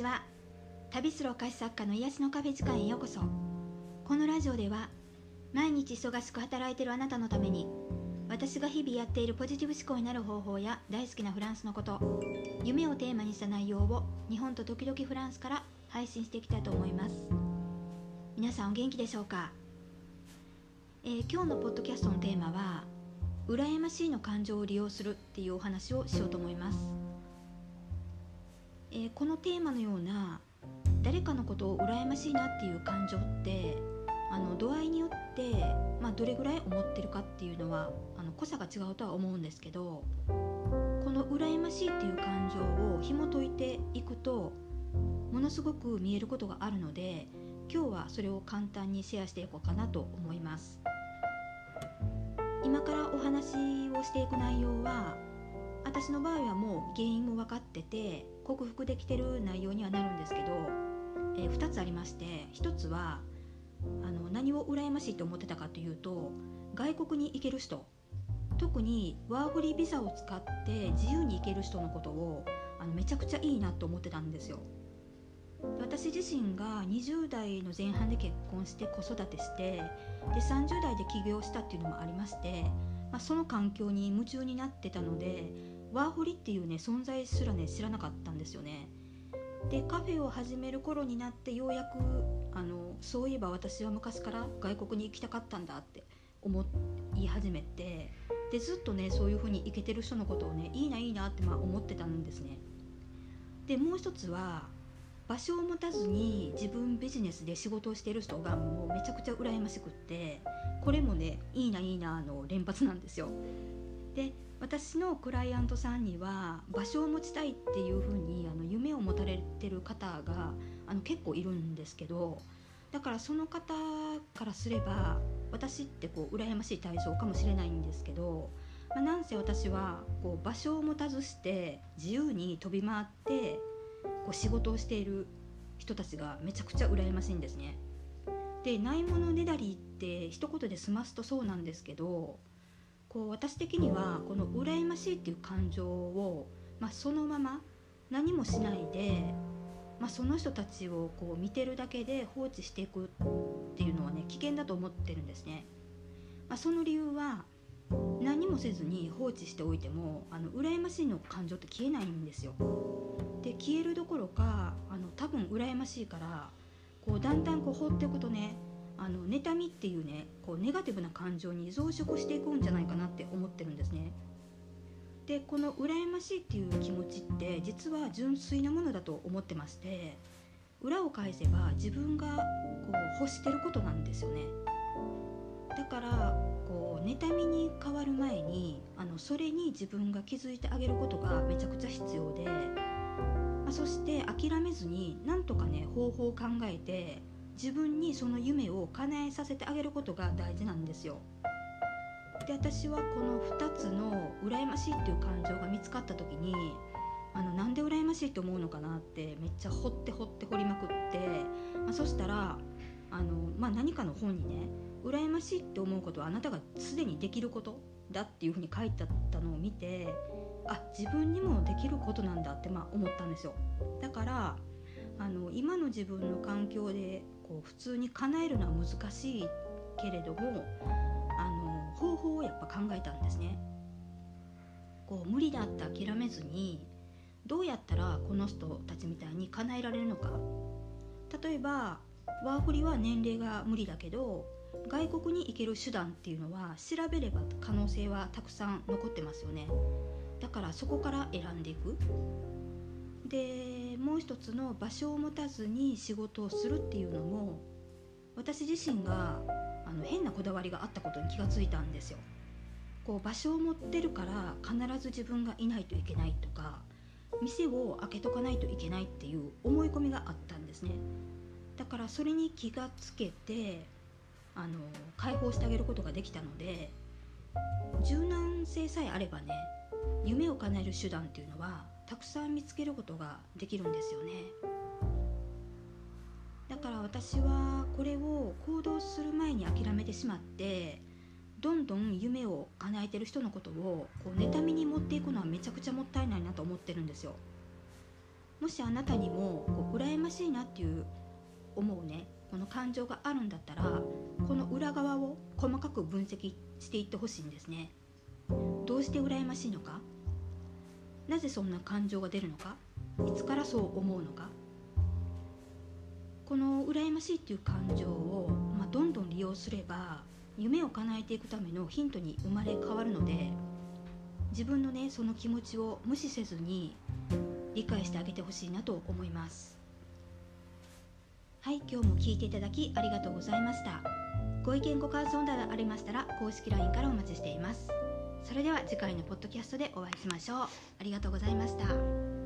ちは。旅するお菓子作家の癒しのカフェ時間へようこそ。このラジオでは毎日忙しく働いているあなたのために私が日々やっているポジティブ思考になる方法や大好きなフランスのこと夢をテーマにした内容を日本と時々フランスから配信していきたいと思います。皆さんお元気でしょうか、えー、今日のポッドキャストのテーマは羨ましいの感情を利用するっていうお話をしようと思います。えー、このテーマのような誰かのことを羨ましいなっていう感情ってあの度合いによって、まあ、どれぐらい思ってるかっていうのはあの濃さが違うとは思うんですけどこの羨ましいっていう感情を紐解いていくとものすごく見えることがあるので今日はそれを簡単にシェアしていこうかなと思います。今からお話をしていく内容は私の場合はもう原因も分かってて克服できてる内容にはなるんですけど、えー、2つありまして1つはあの何を羨ましいと思ってたかというと外国に行ける人。特にワーホリビザを使って自由に行ける人のことをあのめちゃくちゃいいなと思ってたんですよ。私自身が20代の前半で結婚して子育てしてで30代で起業したっていうのもありまして、まあ、その環境に夢中になってたのでワーホリっていうね存在すらね知らなかったんですよね。でカフェを始める頃になってようやくあのそういえば私は昔から外国に行きたかったんだって思い始めてでずっとねそういう風に行けてる人のことをねいいないいなってまあ思ってたんですね。でもう一つは場所を持たずに自分ビジネスで仕事をしてる人がもうめちゃくちゃ羨ましくってこれもねいいないいなの連発なんですよ。で私のクライアントさんには場所を持ちたいっていうふうにあの夢を持たれてる方があの結構いるんですけどだからその方からすれば私ってこう羨ましい対象かもしれないんですけど、まあ、なんせ私はこう場所を持たずして自由に飛び回ってこう仕事をしている人たちがめちゃくちゃ羨ましいんですね。でないものねだりって一言で済ますとそうなんですけどこう私的にはこの羨ましいっていう感情を、まあ、そのまま何もしないで、まあ、その人たちをこう見てるだけで放置していくっていうのはね危険だと思ってるんですね。まあ、その理由は何もせずに放置しておいてもあの羨ましいの感情って消えないんですよ。で消えるどころかあの多分羨ましいからこうだんだんこう放っておくとねあの妬みっていうねこうネガティブな感情に増殖していくんじゃないかなって思ってるんですね。でこの羨ましいっていう気持ちって実は純粋なものだと思ってまして裏を返せば自分がこう欲してることなんですよね。だからこう妬みに変わる前にあのそれに自分が気づいてあげることがめちゃくちゃ必要で、まあ、そして諦めずになんとかね方法を考えて自分にその夢を叶えさせてあげることが大事なんですよ。で私はこの2つの羨ましいっていう感情が見つかった時にあのなんで羨ましいと思うのかなってめっちゃ掘って掘って掘りまくって、まあ、そしたらあの、まあ、何かの本にね羨ましいって思うことはあなたがすでにできることだっていうふうに書いてあったのを見てあ自分にもできることなんだってまあ思ったんですよだからあの今の自分の環境でこう普通に叶えるのは難しいけれどもあの方法をやっぱ考えたんですね。こう無理だって諦めずにどうやったらこの人たちみたいに叶えられるのか。例えばワーホリは年齢が無理だけど外国に行ける手段っていうのは調べれば可能性はたくさん残ってますよね。だからそこから選んでいく。でもう一つの場所を持たずに仕事をするっていうのも私自身があの変なこだわりがあったことに気がついたんですよ。こう場所を持ってるから必ず自分がいないといけないとか店を開けとかないといけないっていう思い込みがあったんですねだからそれに気がつけてあの解放してあげることができたので柔軟性さえあればね夢を叶える手段っていうのはたくさん見つけることができるんですよね。だから私はこれを行動する前に諦めてしまってどんどん夢を叶えてる人のことをこう妬みに持っていくのはめちゃくちゃもったいないなと思ってるんですよ。もしあなたにもこう羨ましいなっていう思うねこの感情があるんだったらこの裏側を細かく分析していってほしいんですね。どうして羨ましいのか？なぜそんな感情が出るのか？いつからそう思うのか？この羨ましいっていう感情を、まあ、どんどん利用すれば夢を叶えていくためのヒントに生まれ変わるので自分のねその気持ちを無視せずに理解してあげてほしいなと思います。はい今日も聞いていただきありがとうございました。ご意見ご感想などありましたら公式 LINE からお待ちしています。それでは次回のポッドキャストでお会いしましょう。ありがとうございました。